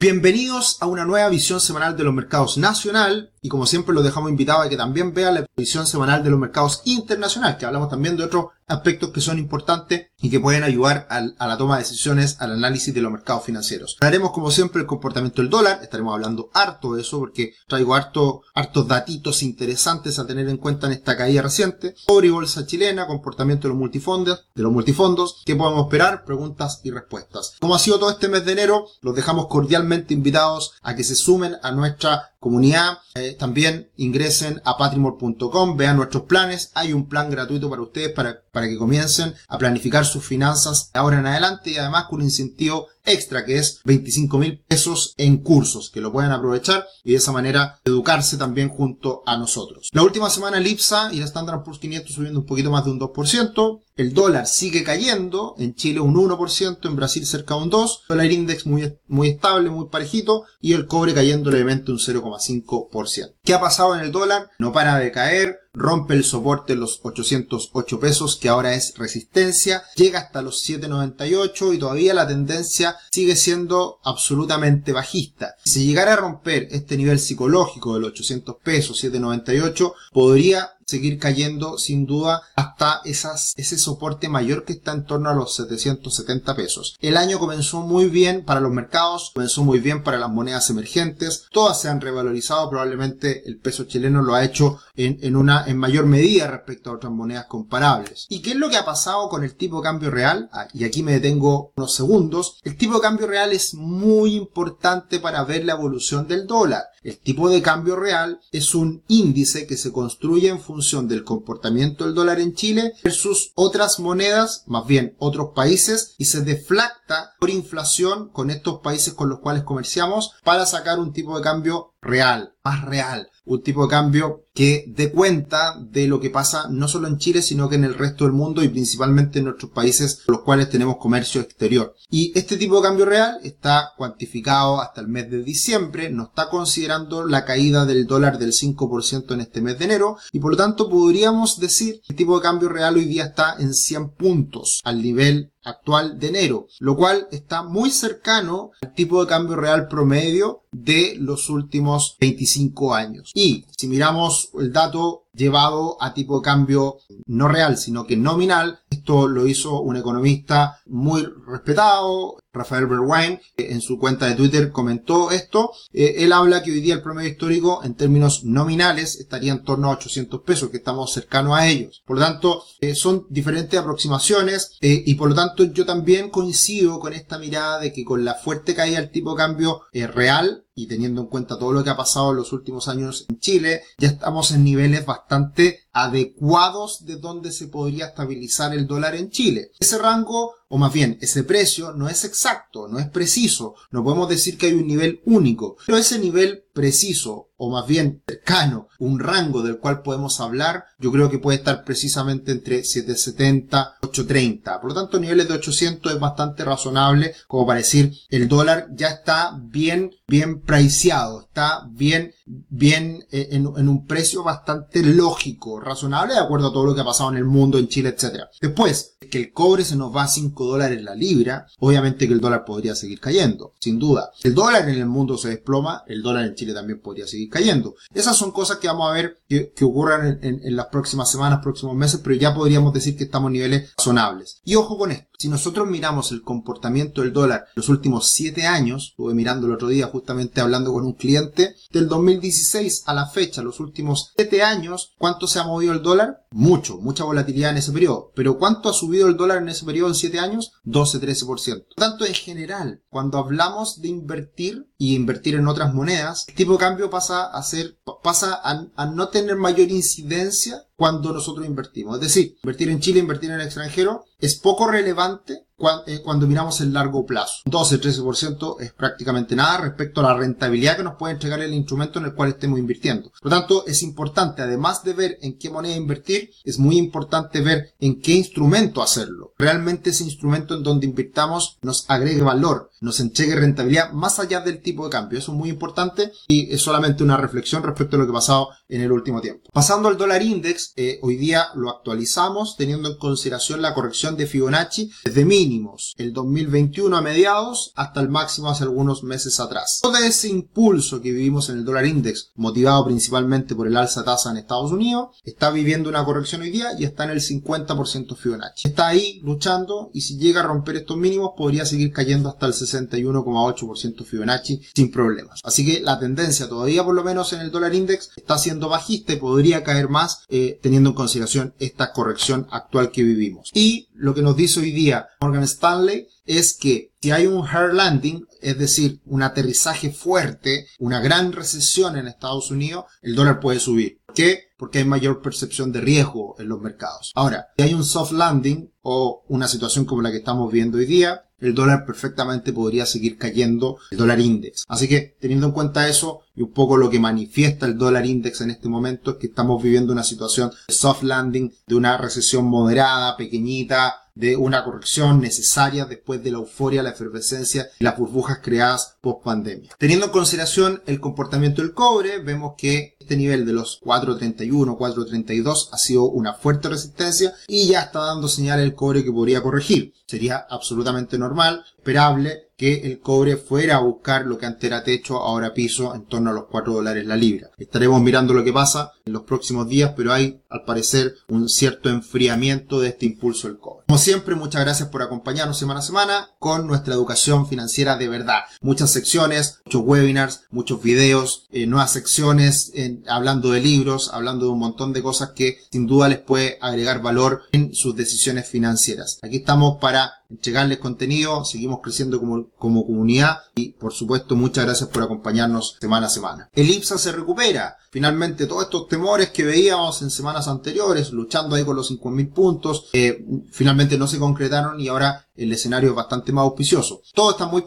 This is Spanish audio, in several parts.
Bienvenidos a una nueva visión semanal de los mercados nacional y como siempre los dejamos invitados a que también vean la visión semanal de los mercados internacional, que hablamos también de otros aspectos que son importantes y que pueden ayudar a, la toma de decisiones, al análisis de los mercados financieros. Hablaremos como siempre el comportamiento del dólar, estaremos hablando harto de eso porque traigo harto, hartos datitos interesantes a tener en cuenta en esta caída reciente. Cobre y bolsa chilena, comportamiento de los multifondos, de los multifondos, qué podemos esperar, preguntas y respuestas. Como ha sido todo este mes de enero, los dejamos cordialmente invitados a que se sumen a nuestra comunidad. Eh, también ingresen a patrimor.com, vean nuestros planes. Hay un plan gratuito para ustedes para, para que comiencen a planificar sus finanzas ahora en adelante y además con un incentivo extra que es 25 mil pesos en cursos que lo pueden aprovechar y de esa manera educarse también junto a nosotros. La última semana el IPSA y la Standard Poor's 500 subiendo un poquito más de un 2%. El dólar sigue cayendo, en Chile un 1%, en Brasil cerca de un 2%, el dólar index muy, muy estable, muy parejito y el cobre cayendo levemente un 0,5%. ¿Qué ha pasado en el dólar? No para de caer, rompe el soporte en los 808 pesos, que ahora es resistencia, llega hasta los 798 y todavía la tendencia sigue siendo absolutamente bajista. Si llegara a romper este nivel psicológico de los 800 pesos, 798, podría seguir cayendo sin duda hasta ese soporte mayor que está en torno a los 770 pesos. El año comenzó muy bien para los mercados, comenzó muy bien para las monedas emergentes, todas se han revalorizado, probablemente el peso chileno lo ha hecho en, en una, en mayor medida respecto a otras monedas comparables. ¿Y qué es lo que ha pasado con el tipo de cambio real? Ah, y aquí me detengo unos segundos. El tipo de cambio real es muy importante para ver la evolución del dólar. El tipo de cambio real es un índice que se construye en función del comportamiento del dólar en Chile versus otras monedas, más bien otros países, y se deflacta por inflación con estos países con los cuales comerciamos para sacar un tipo de cambio real, más real, un tipo de cambio que dé cuenta de lo que pasa no solo en Chile, sino que en el resto del mundo y principalmente en nuestros países con los cuales tenemos comercio exterior. Y este tipo de cambio real está cuantificado hasta el mes de diciembre, no está considerando la caída del dólar del 5% en este mes de enero y por lo tanto podríamos decir que el tipo de cambio real hoy día está en 100 puntos al nivel actual de enero, lo cual está muy cercano al tipo de cambio real promedio de los últimos 25 años. Y si miramos el dato llevado a tipo de cambio no real, sino que nominal. Esto lo hizo un economista muy respetado, Rafael Berwine, en su cuenta de Twitter comentó esto. Eh, él habla que hoy día el promedio histórico en términos nominales estaría en torno a 800 pesos, que estamos cercanos a ellos. Por lo tanto, eh, son diferentes aproximaciones eh, y por lo tanto yo también coincido con esta mirada de que con la fuerte caída del tipo de cambio real, y teniendo en cuenta todo lo que ha pasado en los últimos años en Chile, ya estamos en niveles bastante adecuados de donde se podría estabilizar el dólar en Chile. Ese rango, o más bien ese precio, no es exacto, no es preciso, no podemos decir que hay un nivel único, pero ese nivel preciso, o más bien cercano, un rango del cual podemos hablar, yo creo que puede estar precisamente entre 770 y 830. Por lo tanto, niveles de 800 es bastante razonable, como para decir, el dólar ya está bien, bien priceado, está bien, bien eh, en, en un precio bastante lógico, razonable de acuerdo a todo lo que ha pasado en el mundo, en Chile, etc. Después, que el cobre se nos va a 5 dólares la libra, obviamente que el dólar podría seguir cayendo, sin duda. El dólar en el mundo se desploma, el dólar en Chile también podría seguir cayendo. Esas son cosas que vamos a ver que, ocurran en, en, las próximas semanas, próximos meses, pero ya podríamos decir que estamos en niveles razonables. Y ojo con esto, si nosotros miramos el comportamiento del dólar los últimos 7 años, estuve mirando el otro día justamente hablando con un cliente, del 2016 a la fecha, los últimos 7 años, ¿cuánto se ha movido el dólar? Mucho, mucha volatilidad en ese periodo. Pero ¿cuánto ha subido el dólar en ese periodo en 7 años? 12-13%. Por tanto, en general, cuando hablamos de invertir y invertir en otras monedas, el tipo de cambio pasa a ser, pasa a, no tener mayor incidencia cuando nosotros invertimos. Es decir, invertir en Chile, invertir en el extranjero es poco relevante eh, cuando, miramos el largo plazo. 12-13% es prácticamente nada respecto a la rentabilidad que nos puede entregar el instrumento en el cual estemos invirtiendo. Por lo tanto, es importante, además de ver en qué moneda invertir, es muy importante ver en qué instrumento hacerlo. Realmente ese instrumento en donde invirtamos nos agregue valor, nos entregue rentabilidad más allá del tipo de cambio. Eso es muy importante y es solamente una reflexión respecto a lo que ha pasado en el último tiempo. Pasando al dólar index, eh, hoy día lo actualizamos teniendo en consideración la corrección de Fibonacci desde mínimos el 2021 a mediados hasta el máximo hace algunos meses atrás. Todo ese impulso que vivimos en el dólar index, motivado principalmente por el alza tasa en Estados Unidos, está viviendo una corrección hoy día y está en el 50% Fibonacci. Está ahí luchando y si llega a romper estos mínimos podría seguir cayendo hasta el 61,8% Fibonacci sin problemas. Así que la tendencia todavía por lo menos en el dólar index está siendo bajista y podría caer más eh, teniendo en consideración esta corrección actual que vivimos. Y lo que nos dice hoy día Morgan Stanley es que si hay un hard landing, es decir, un aterrizaje fuerte, una gran recesión en Estados Unidos, el dólar puede subir. ¿Por qué? Porque hay mayor percepción de riesgo en los mercados. Ahora, si hay un soft landing o una situación como la que estamos viendo hoy día, el dólar perfectamente podría seguir cayendo el dólar index. Así que teniendo en cuenta eso y un poco lo que manifiesta el dólar index en este momento es que estamos viviendo una situación de soft landing, de una recesión moderada, pequeñita, de una corrección necesaria después de la euforia, la efervescencia y las burbujas creadas post pandemia. Teniendo en consideración el comportamiento del cobre, vemos que este nivel de los 4.31, 4.32 ha sido una fuerte resistencia y ya está dando señal el cobre que podría corregir. Sería absolutamente normal, esperable que el cobre fuera a buscar lo que antes era techo, ahora piso, en torno a los 4 dólares la libra. Estaremos mirando lo que pasa en los próximos días, pero hay, al parecer, un cierto enfriamiento de este impulso del cobre. Como siempre, muchas gracias por acompañarnos semana a semana con nuestra educación financiera de verdad. Muchas secciones, muchos webinars, muchos videos, eh, nuevas secciones, hablando de libros, hablando de un montón de cosas que sin duda les puede agregar valor en sus decisiones financieras. Aquí estamos para entregarles contenido, seguimos creciendo como, como comunidad y por supuesto muchas gracias por acompañarnos semana a semana. El IPSA se recupera. Finalmente todos estos temores que veíamos en semanas anteriores, luchando ahí con los 5.000 puntos, eh, finalmente no se concretaron y ahora el escenario es bastante más auspicioso. Todo está muy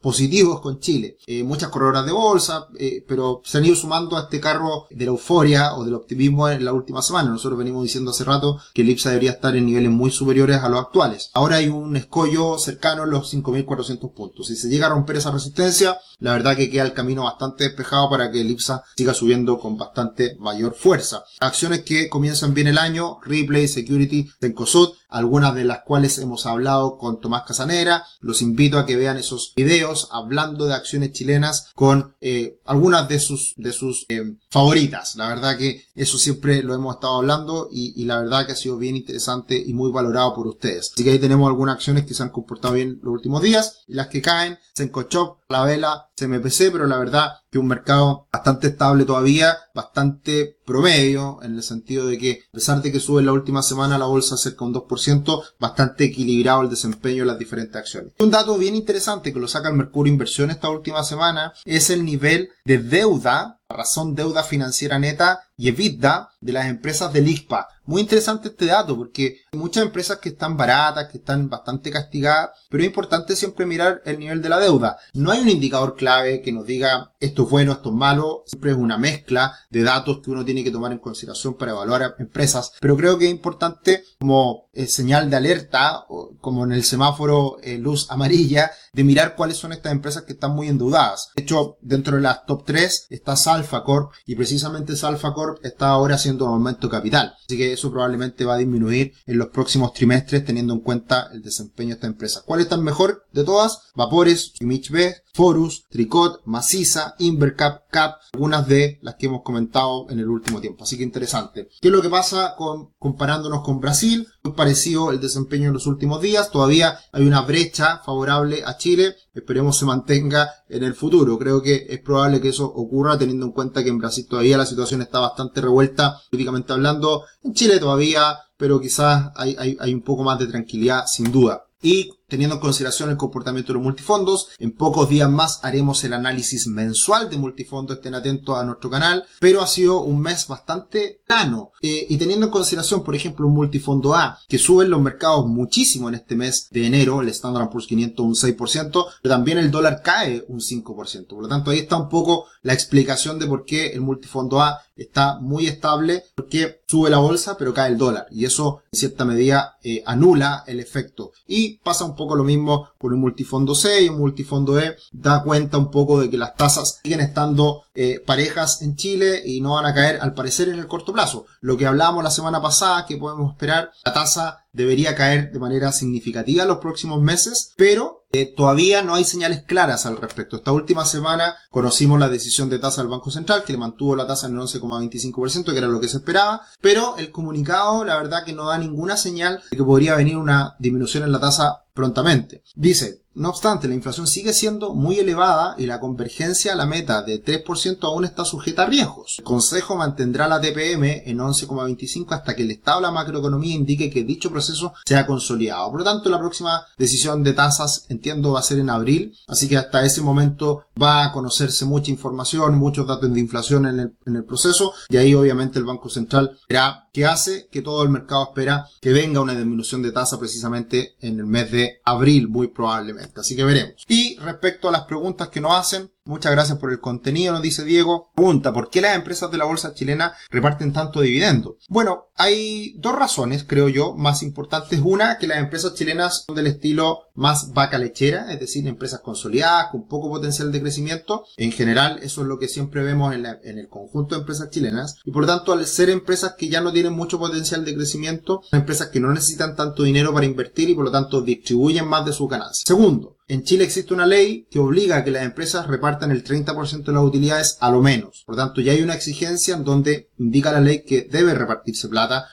positivos con Chile. Eh, muchas corredoras de bolsa, eh, pero se han ido sumando a este carro de la euforia o del optimismo en la última semana. Nosotros venimos diciendo hace rato que el IPSA debería estar en niveles muy superiores a los actuales. Ahora hay un escollo cercano a los 5.400 puntos. Si se llega a romper esa resistencia, la verdad que queda el camino bastante despejado para que el IPSA siga subiendo con bastante mayor fuerza. Acciones que comienzan bien el año, Replay, Security, Tencosud, algunas de las cuales hemos hablado con Tomás Casanera. Los invito a que vean esos videos hablando de acciones chilenas con eh, algunas de sus, de sus eh, favoritas. La verdad que eso siempre lo hemos estado hablando y, y, la verdad que ha sido bien interesante y muy valorado por ustedes. Así que ahí tenemos algunas acciones que se han comportado bien los últimos días y las que caen, Sencochop, La Vela, CMPC, pero la verdad que un mercado bastante estable todavía, bastante promedio, en el sentido de que, a pesar de que sube en la última semana la bolsa cerca un 2%, bastante equilibrado el desempeño de las diferentes acciones. Un dato bien interesante que lo saca el Mercurio Inversión esta última semana es el nivel de deuda, razón deuda financiera neta y EBITDA de las empresas del ISPA. Muy interesante este dato porque hay muchas empresas que están baratas, que están bastante castigadas, pero es importante siempre mirar el nivel de la deuda. No hay un indicador clave que nos diga esto es bueno, esto es malo, siempre es una mezcla de datos que uno tiene que tomar en consideración para evaluar empresas, pero creo que es importante como eh, señal de alerta, como en el semáforo eh, luz amarilla, de mirar cuáles son estas empresas que están muy endeudadas. De hecho, dentro de las top 3 está Salfa Corp y precisamente Salfa Corp está ahora haciendo un aumento capital. Así que eso probablemente va a disminuir en los próximos trimestres teniendo en cuenta el desempeño de esta empresa. ¿Cuál está el mejor de todas? Vapores, Imich B, Forus, Tricot, Maciza, Invercap, Cap, algunas de las que hemos comentado en el último tiempo. Así que interesante. ¿Qué es lo que pasa con comparándonos con Brasil? Muy parecido el desempeño en los últimos días. Todavía hay una brecha favorable a Chile. Esperemos se mantenga en el futuro. Creo que es probable que eso ocurra teniendo en cuenta que en Brasil todavía la situación está bastante revuelta políticamente hablando. En Chile todavía, pero quizás hay, hay, hay un poco más de tranquilidad sin duda. Y teniendo en consideración el comportamiento de los multifondos, en pocos días más haremos el análisis mensual de multifondos, estén atentos a nuestro canal, pero ha sido un mes bastante plano. Eh, y teniendo en consideración, por ejemplo, un multifondo A, que sube en los mercados muchísimo en este mes de enero, el Standard Poor's 500 un 6%, pero también el dólar cae un 5%. Por lo tanto, ahí está un poco la explicación de por qué el multifondo A está muy estable, porque sube la bolsa, pero cae el dólar. Y eso, en cierta medida, eh, anula el efecto. Y pasa un poco poco lo mismo por un multifondo C y un multifondo E. Da cuenta un poco de que las tasas siguen estando eh, parejas en Chile y no van a caer al parecer en el corto plazo. Lo que hablábamos la semana pasada, que podemos esperar, la tasa debería caer de manera significativa en los próximos meses, pero eh, todavía no hay señales claras al respecto. Esta última semana conocimos la decisión de tasa del Banco Central, que le mantuvo la tasa en el 11,25%, que era lo que se esperaba, pero el comunicado, la verdad que no da ninguna señal de que podría venir una disminución en la tasa prontamente. Dice, no obstante, la inflación sigue siendo muy elevada y la convergencia a la meta de 3% aún está sujeta a riesgos. El Consejo mantendrá la TPM en 11,25 hasta que el estado de la macroeconomía indique que dicho proceso sea consolidado. Por lo tanto, la próxima decisión de tasas, entiendo, va a ser en abril, así que hasta ese momento va a conocerse mucha información, muchos datos de inflación en el, en el proceso y ahí obviamente el Banco Central verá qué hace que todo el mercado espera que venga una disminución de tasa precisamente en el mes de abril, muy probablemente. Así que veremos. Y respecto a las preguntas que nos hacen, Muchas gracias por el contenido, nos dice Diego. Pregunta, ¿por qué las empresas de la bolsa chilena reparten tanto dividendo? Bueno, hay dos razones, creo yo, más importantes. Una, que las empresas chilenas son del estilo más vaca lechera, es decir, empresas consolidadas, con poco potencial de crecimiento. En general, eso es lo que siempre vemos en, el conjunto de empresas chilenas. Y por lo tanto, al ser empresas que ya no tienen mucho potencial de crecimiento, son empresas que no necesitan tanto dinero para invertir y por lo tanto distribuyen más de sus ganancias. Segundo, en Chile existe una ley que obliga a que las empresas repartan el 30% de las utilidades a lo menos. Por tanto, ya hay una exigencia en donde indica la ley que debe repartirse plata,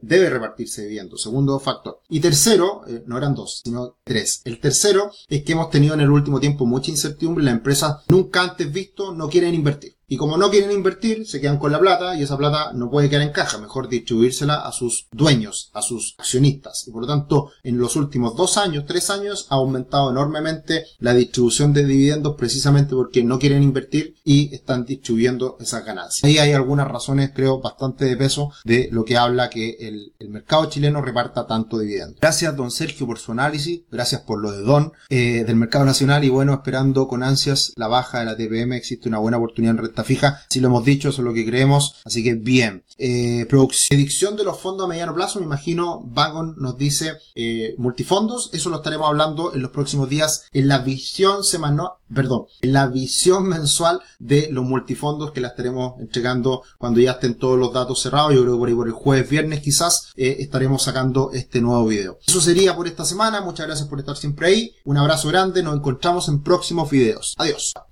debe repartirse viviendo. Segundo factor. Y tercero, eh, no eran dos, sino tres. El tercero es que hemos tenido en el último tiempo mucha incertidumbre. Las empresas nunca antes visto no quieren invertir. Y como no quieren invertir, se quedan con la plata y esa plata no puede quedar en caja, mejor distribuírsela a sus dueños, a sus accionistas. Y por lo tanto, en los últimos dos años, tres años, ha aumentado enormemente la distribución de dividendos precisamente porque no quieren invertir y están distribuyendo esas ganancias. Ahí hay algunas razones, creo, bastante de peso de lo que habla que el, mercado chileno reparta tanto dividendo. Gracias, don Sergio, por su análisis. Gracias por lo de don eh, del mercado nacional y bueno, esperando con ansias la baja de la TPM. Existe una buena oportunidad en fija, si lo hemos dicho, eso es lo que creemos, así que bien. Eh, predicción de los fondos a mediano plazo, me imagino, Vagon nos dice eh, multifondos, eso lo estaremos hablando en los próximos días en la visión semanal, perdón, en la visión mensual de los multifondos que la estaremos entregando cuando ya estén todos los datos cerrados, yo creo que por ahí por el jueves, viernes quizás, eh, estaremos sacando este nuevo video. Eso sería por esta semana, muchas gracias por estar siempre ahí, un abrazo grande, nos encontramos en próximos videos. Adiós.